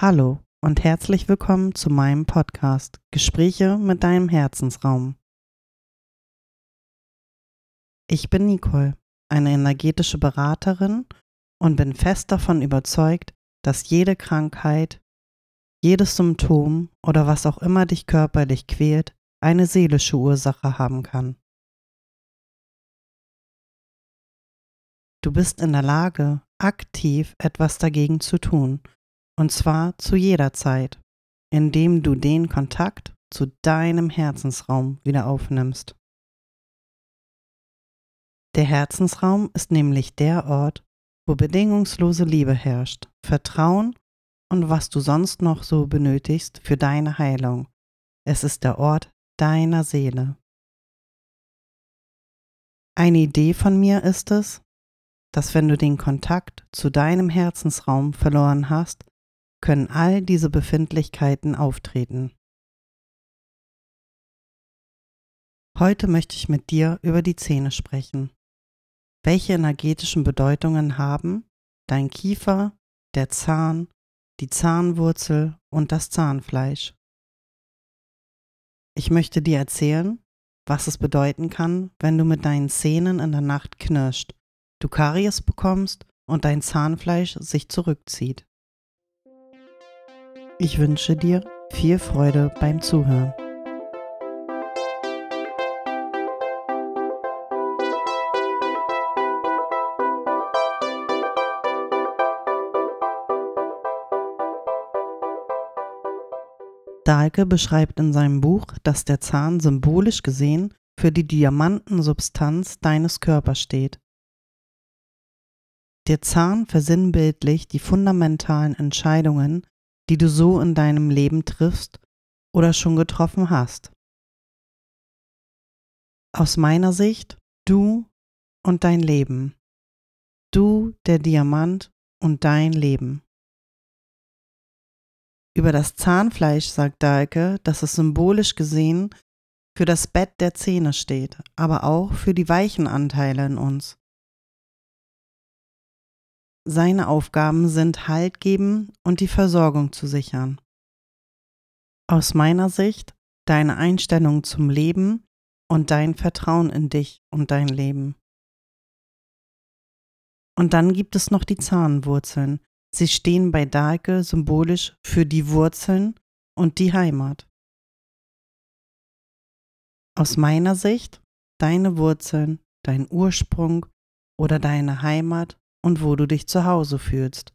Hallo und herzlich willkommen zu meinem Podcast Gespräche mit deinem Herzensraum. Ich bin Nicole, eine energetische Beraterin und bin fest davon überzeugt, dass jede Krankheit, jedes Symptom oder was auch immer dich körperlich quält, eine seelische Ursache haben kann. Du bist in der Lage, aktiv etwas dagegen zu tun und zwar zu jeder Zeit, indem du den Kontakt zu deinem Herzensraum wieder aufnimmst. Der Herzensraum ist nämlich der Ort, wo bedingungslose Liebe herrscht, Vertrauen und was du sonst noch so benötigst für deine Heilung. Es ist der Ort deiner Seele. Eine Idee von mir ist es, dass wenn du den Kontakt zu deinem Herzensraum verloren hast, können all diese Befindlichkeiten auftreten. Heute möchte ich mit dir über die Zähne sprechen. Welche energetischen Bedeutungen haben dein Kiefer, der Zahn, die Zahnwurzel und das Zahnfleisch? Ich möchte dir erzählen, was es bedeuten kann, wenn du mit deinen Zähnen in der Nacht knirscht, du Karies bekommst und dein Zahnfleisch sich zurückzieht. Ich wünsche dir viel Freude beim Zuhören. Dahlke beschreibt in seinem Buch, dass der Zahn symbolisch gesehen für die Diamantensubstanz deines Körpers steht. Der Zahn versinnbildlicht die fundamentalen Entscheidungen, die du so in deinem Leben triffst oder schon getroffen hast. Aus meiner Sicht du und dein Leben. Du, der Diamant und dein Leben. Über das Zahnfleisch sagt Dahlke, dass es symbolisch gesehen für das Bett der Zähne steht, aber auch für die weichen Anteile in uns. Seine Aufgaben sind Halt geben und die Versorgung zu sichern. Aus meiner Sicht deine Einstellung zum Leben und dein Vertrauen in dich und dein Leben. Und dann gibt es noch die Zahnwurzeln. Sie stehen bei Dahlke symbolisch für die Wurzeln und die Heimat. Aus meiner Sicht deine Wurzeln, dein Ursprung oder deine Heimat und wo du dich zu Hause fühlst.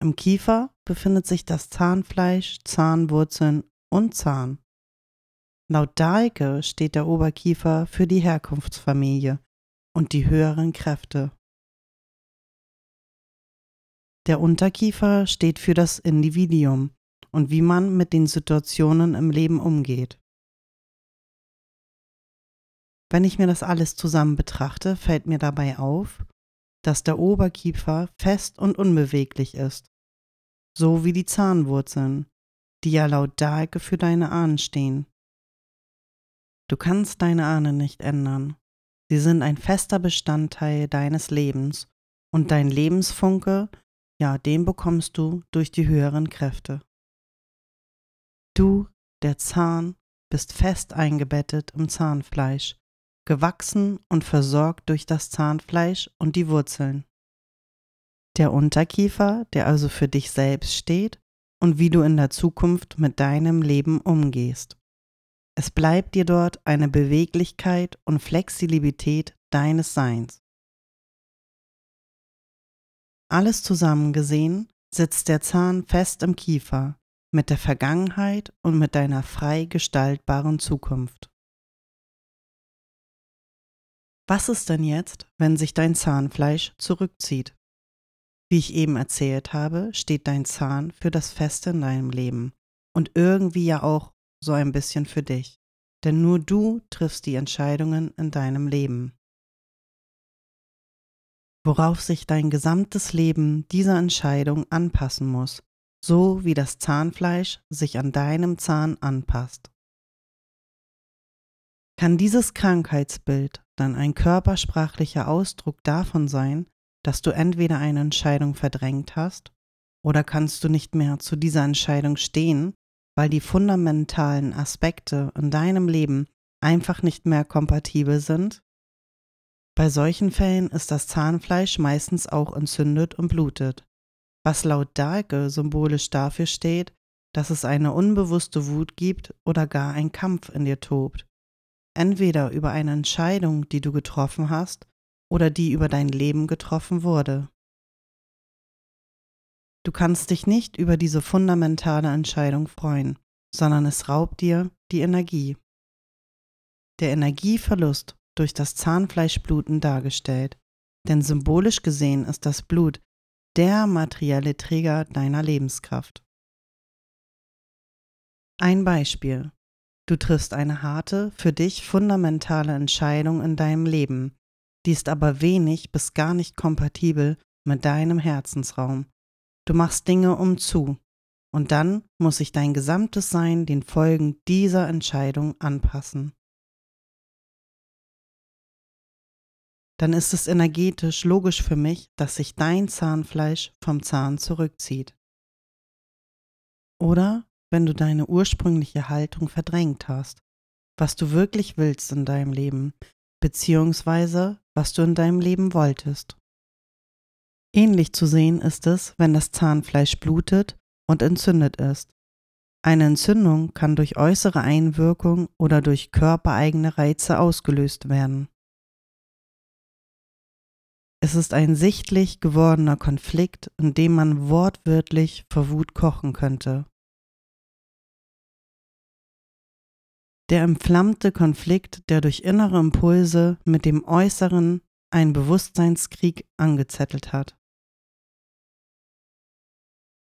Im Kiefer befindet sich das Zahnfleisch, Zahnwurzeln und Zahn. Laut Dahlke steht der Oberkiefer für die Herkunftsfamilie und die höheren Kräfte. Der Unterkiefer steht für das Individuum und wie man mit den Situationen im Leben umgeht. Wenn ich mir das alles zusammen betrachte, fällt mir dabei auf, dass der Oberkiefer fest und unbeweglich ist, so wie die Zahnwurzeln, die ja laut Dahlke für deine Ahnen stehen. Du kannst deine Ahnen nicht ändern. Sie sind ein fester Bestandteil deines Lebens und dein Lebensfunke, ja, den bekommst du durch die höheren Kräfte. Du, der Zahn, bist fest eingebettet im Zahnfleisch gewachsen und versorgt durch das Zahnfleisch und die Wurzeln. Der Unterkiefer, der also für dich selbst steht und wie du in der Zukunft mit deinem Leben umgehst. Es bleibt dir dort eine Beweglichkeit und Flexibilität deines Seins. Alles zusammen gesehen sitzt der Zahn fest im Kiefer mit der Vergangenheit und mit deiner frei gestaltbaren Zukunft. Was ist denn jetzt, wenn sich dein Zahnfleisch zurückzieht? Wie ich eben erzählt habe, steht dein Zahn für das Feste in deinem Leben und irgendwie ja auch so ein bisschen für dich. Denn nur du triffst die Entscheidungen in deinem Leben. Worauf sich dein gesamtes Leben dieser Entscheidung anpassen muss, so wie das Zahnfleisch sich an deinem Zahn anpasst. Kann dieses Krankheitsbild dann ein körpersprachlicher Ausdruck davon sein, dass du entweder eine Entscheidung verdrängt hast Oder kannst du nicht mehr zu dieser Entscheidung stehen, weil die fundamentalen Aspekte in deinem Leben einfach nicht mehr kompatibel sind? Bei solchen Fällen ist das Zahnfleisch meistens auch entzündet und blutet, was laut Dahlke symbolisch dafür steht, dass es eine unbewusste Wut gibt oder gar ein Kampf in dir tobt. Entweder über eine Entscheidung, die du getroffen hast, oder die über dein Leben getroffen wurde. Du kannst dich nicht über diese fundamentale Entscheidung freuen, sondern es raubt dir die Energie. Der Energieverlust durch das Zahnfleischbluten dargestellt, denn symbolisch gesehen ist das Blut der materielle Träger deiner Lebenskraft. Ein Beispiel. Du triffst eine harte, für dich fundamentale Entscheidung in deinem Leben, die ist aber wenig bis gar nicht kompatibel mit deinem Herzensraum. Du machst Dinge umzu, und dann muss sich dein gesamtes Sein den Folgen dieser Entscheidung anpassen. Dann ist es energetisch logisch für mich, dass sich dein Zahnfleisch vom Zahn zurückzieht. Oder wenn du deine ursprüngliche Haltung verdrängt hast, was du wirklich willst in deinem Leben, beziehungsweise was du in deinem Leben wolltest. Ähnlich zu sehen ist es, wenn das Zahnfleisch blutet und entzündet ist. Eine Entzündung kann durch äußere Einwirkung oder durch körpereigene Reize ausgelöst werden. Es ist ein sichtlich gewordener Konflikt, in dem man wortwörtlich vor Wut kochen könnte. Der entflammte Konflikt, der durch innere Impulse mit dem Äußeren einen Bewusstseinskrieg angezettelt hat.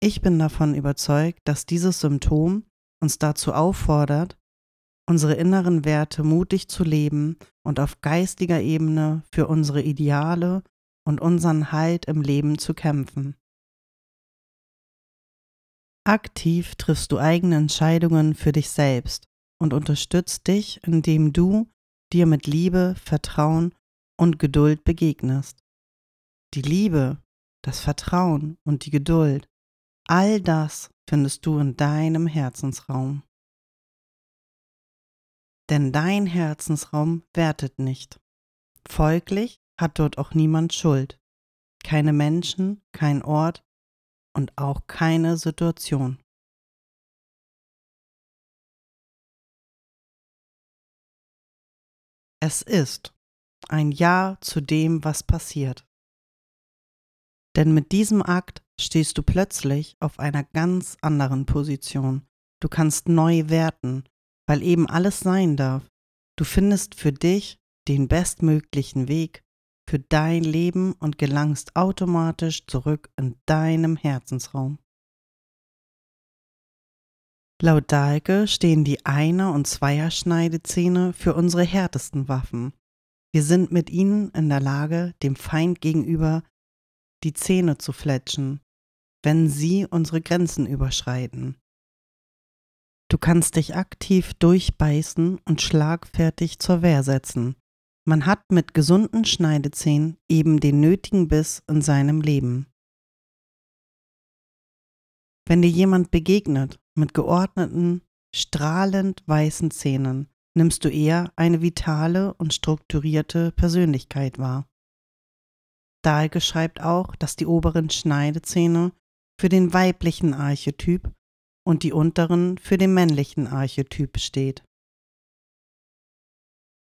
Ich bin davon überzeugt, dass dieses Symptom uns dazu auffordert, unsere inneren Werte mutig zu leben und auf geistiger Ebene für unsere Ideale und unseren Halt im Leben zu kämpfen. Aktiv triffst du eigene Entscheidungen für dich selbst und unterstützt dich, indem du dir mit Liebe, Vertrauen und Geduld begegnest. Die Liebe, das Vertrauen und die Geduld, all das findest du in deinem Herzensraum. Denn dein Herzensraum wertet nicht. Folglich hat dort auch niemand Schuld. Keine Menschen, kein Ort und auch keine Situation. Es ist ein Ja zu dem, was passiert. Denn mit diesem Akt stehst du plötzlich auf einer ganz anderen Position. Du kannst neu werten, weil eben alles sein darf. Du findest für dich den bestmöglichen Weg für dein Leben und gelangst automatisch zurück in deinem Herzensraum. Laut Dahlke stehen die Einer- und Zweierschneidezähne für unsere härtesten Waffen. Wir sind mit ihnen in der Lage, dem Feind gegenüber die Zähne zu fletschen, wenn sie unsere Grenzen überschreiten. Du kannst dich aktiv durchbeißen und schlagfertig zur Wehr setzen. Man hat mit gesunden Schneidezähnen eben den nötigen Biss in seinem Leben. Wenn dir jemand begegnet mit geordneten, strahlend weißen Zähnen nimmst du eher eine vitale und strukturierte Persönlichkeit wahr. Dahlke schreibt auch, dass die oberen Schneidezähne für den weiblichen Archetyp und die unteren für den männlichen Archetyp steht.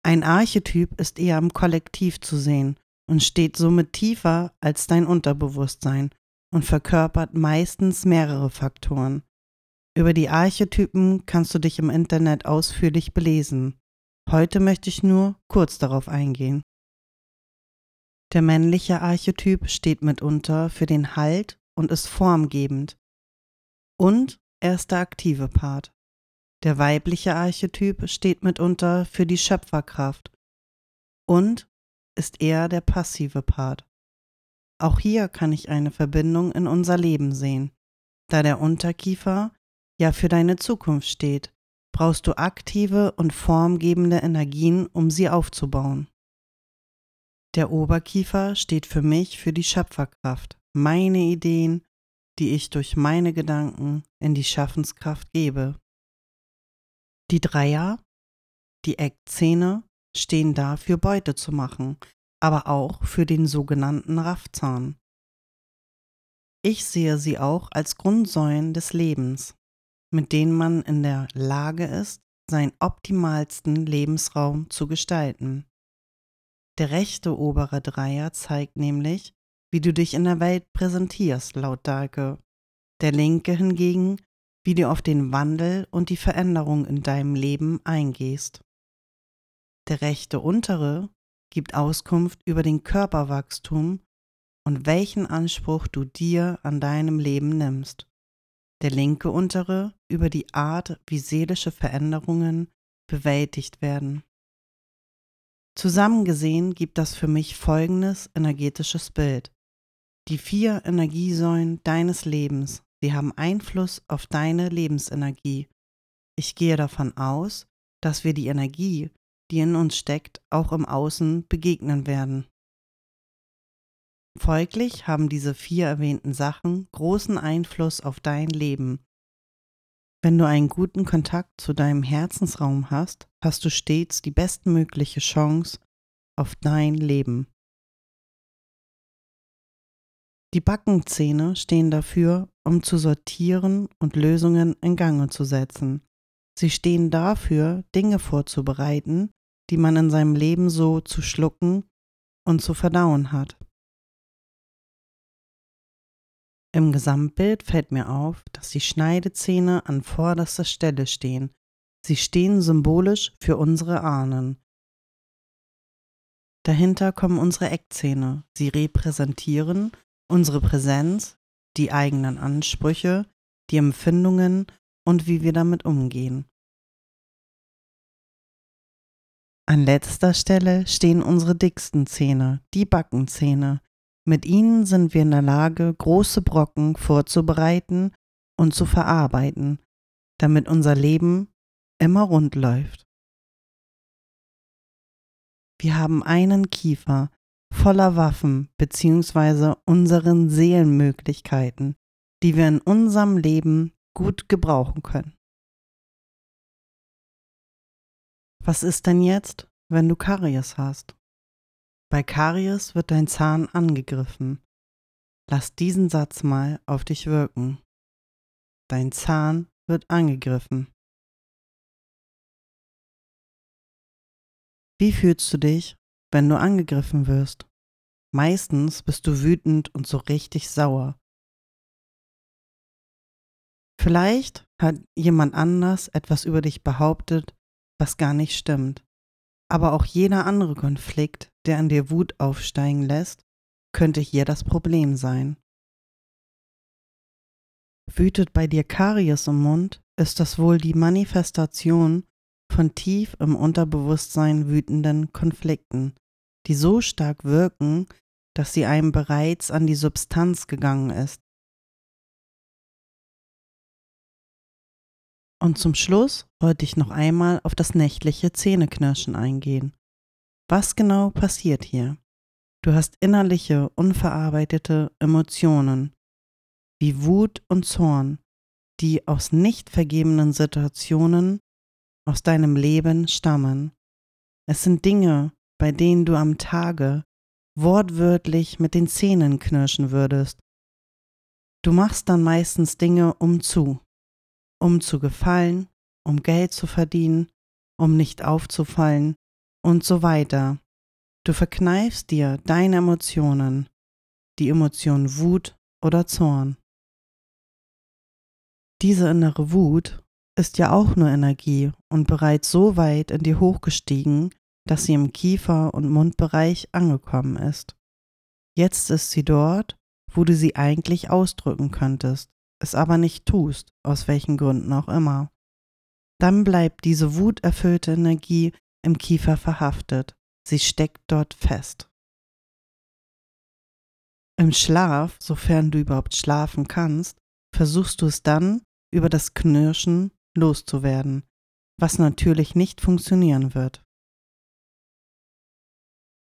Ein Archetyp ist eher im Kollektiv zu sehen und steht somit tiefer als dein Unterbewusstsein und verkörpert meistens mehrere Faktoren. Über die Archetypen kannst du dich im Internet ausführlich belesen. Heute möchte ich nur kurz darauf eingehen. Der männliche Archetyp steht mitunter für den Halt und ist formgebend. Und er ist der aktive Part. Der weibliche Archetyp steht mitunter für die Schöpferkraft und ist eher der passive Part. Auch hier kann ich eine Verbindung in unser Leben sehen, da der Unterkiefer ja für deine Zukunft steht, brauchst du aktive und formgebende Energien, um sie aufzubauen. Der Oberkiefer steht für mich für die Schöpferkraft, meine Ideen die ich durch meine Gedanken in die Schaffenskraft gebe. Die Dreier, die Eckzähne, stehen da für Beute zu machen, aber auch für den sogenannten Raffzahn. Ich sehe sie auch als Grundsäulen des Lebens, mit denen man in der Lage ist, seinen optimalsten Lebensraum zu gestalten. Der rechte obere Dreier zeigt nämlich, wie du dich in der Welt präsentierst, laut Dahlke. Der linke hingegen, wie du auf den Wandel und die Veränderung in deinem Leben eingehst. Der rechte untere gibt Auskunft über den Körperwachstum und welchen Anspruch du dir an deinem Leben nimmst. Der linke untere über die Art, wie seelische Veränderungen bewältigt werden. Zusammengesehen gibt das für mich folgendes energetisches Bild. Die vier Energiesäulen deines Lebens, sie haben Einfluss auf deine Lebensenergie. Ich gehe davon aus, dass wir die Energie, die in uns steckt, auch im Außen begegnen werden. Folglich haben diese vier erwähnten Sachen großen Einfluss auf dein Leben. Wenn du einen guten Kontakt zu deinem Herzensraum hast, hast du stets die bestmögliche Chance auf dein Leben. Die Backenzähne stehen dafür, um zu sortieren und Lösungen in Gange zu setzen. Sie stehen dafür, Dinge vorzubereiten, die man in seinem Leben so zu schlucken und zu verdauen hat. Im Gesamtbild fällt mir auf, dass die Schneidezähne an vorderster Stelle stehen. Sie stehen symbolisch für unsere Ahnen. Dahinter kommen unsere Eckzähne. Sie repräsentieren unsere Präsenz, die eigenen Ansprüche, die Empfindungen und wie wir damit umgehen. An letzter Stelle stehen unsere dicksten Zähne, die Backenzähne. Mit ihnen sind wir in der Lage, große Brocken vorzubereiten und zu verarbeiten, damit unser Leben immer rund läuft. Wir haben einen Kiefer voller Waffen bzw. unseren Seelenmöglichkeiten, die wir in unserem Leben gut gebrauchen können. Was ist denn jetzt, wenn du Karies hast? Bei Karies wird dein Zahn angegriffen. Lass diesen Satz mal auf dich wirken. Dein Zahn wird angegriffen. Wie fühlst du dich, wenn du angegriffen wirst? Meistens bist du wütend und so richtig sauer. Vielleicht hat jemand anders etwas über dich behauptet, was gar nicht stimmt. Aber auch jeder andere Konflikt, der an dir Wut aufsteigen lässt, könnte hier das Problem sein. Wütet bei dir Karies im Mund, ist das wohl die Manifestation von tief im Unterbewusstsein wütenden Konflikten, die so stark wirken, dass sie einem bereits an die Substanz gegangen ist Und zum Schluss wollte ich noch einmal auf das nächtliche Zähneknirschen eingehen. Was genau passiert hier? Du hast innerliche, unverarbeitete Emotionen, wie Wut und Zorn, die aus nicht vergebenen Situationen aus deinem Leben stammen. Es sind Dinge, bei denen du am Tage wortwörtlich mit den Zähnen knirschen würdest. Du machst dann meistens Dinge um zu, um zu gefallen, um Geld zu verdienen, um nicht aufzufallen und so weiter. Du verkneifst dir deine Emotionen, die Emotion Wut oder Zorn. Diese innere Wut ist ja auch nur Energie und bereits so weit in dir hochgestiegen, dass sie im Kiefer- und Mundbereich angekommen ist. Jetzt ist sie dort, wo du sie eigentlich ausdrücken könntest es aber nicht tust, aus welchen Gründen auch immer, dann bleibt diese wuterfüllte Energie im Kiefer verhaftet, sie steckt dort fest. Im Schlaf, sofern du überhaupt schlafen kannst, versuchst du es dann über das Knirschen loszuwerden, was natürlich nicht funktionieren wird.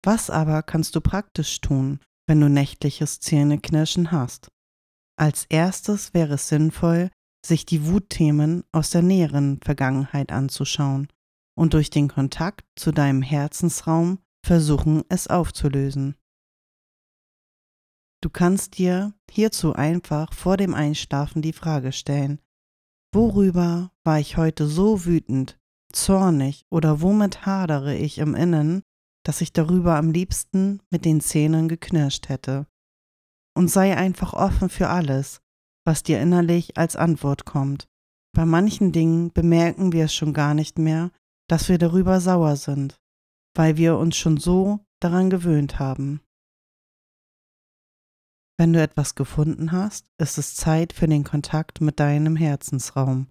Was aber kannst du praktisch tun, wenn du nächtliches Zähneknirschen hast? Als erstes wäre es sinnvoll, sich die Wutthemen aus der näheren Vergangenheit anzuschauen und durch den Kontakt zu deinem Herzensraum versuchen, es aufzulösen. Du kannst dir hierzu einfach vor dem Einschlafen die Frage stellen, worüber war ich heute so wütend, zornig oder womit hadere ich im Innen, dass ich darüber am liebsten mit den Zähnen geknirscht hätte. Und sei einfach offen für alles, was dir innerlich als Antwort kommt. Bei manchen Dingen bemerken wir es schon gar nicht mehr, dass wir darüber sauer sind, weil wir uns schon so daran gewöhnt haben. Wenn du etwas gefunden hast, ist es Zeit für den Kontakt mit deinem Herzensraum.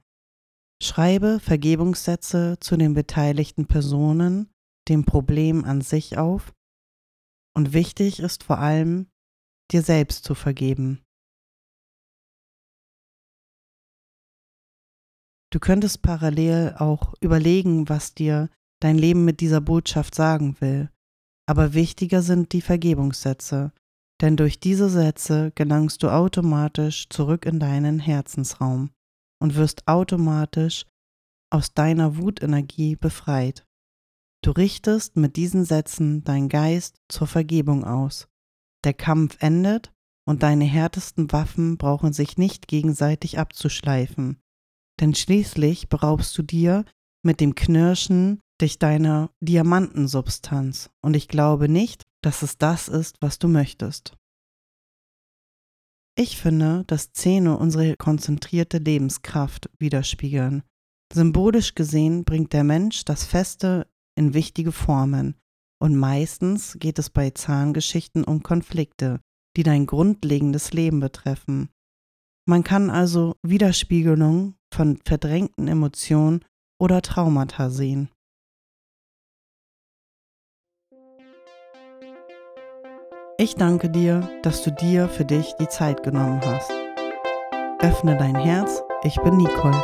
Schreibe Vergebungssätze zu den beteiligten Personen, dem Problem an sich auf und wichtig ist vor allem, dir selbst zu vergeben. Du könntest parallel auch überlegen, was dir dein Leben mit dieser Botschaft sagen will, aber wichtiger sind die Vergebungssätze, denn durch diese Sätze gelangst du automatisch zurück in deinen Herzensraum und wirst automatisch aus deiner Wutenergie befreit. Du richtest mit diesen Sätzen dein Geist zur Vergebung aus. Der Kampf endet und deine härtesten Waffen brauchen sich nicht gegenseitig abzuschleifen. Denn schließlich beraubst du dir mit dem Knirschen dich deiner Diamantensubstanz und ich glaube nicht, dass es das ist, was du möchtest. Ich finde, dass Zähne unsere konzentrierte Lebenskraft widerspiegeln. Symbolisch gesehen bringt der Mensch das Feste in wichtige Formen, und meistens geht es bei Zahngeschichten um Konflikte, die dein grundlegendes Leben betreffen. Man kann also Widerspiegelung von verdrängten Emotionen oder Traumata sehen. Ich danke dir, dass du dir für dich die Zeit genommen hast. Öffne dein Herz, ich bin Nicole.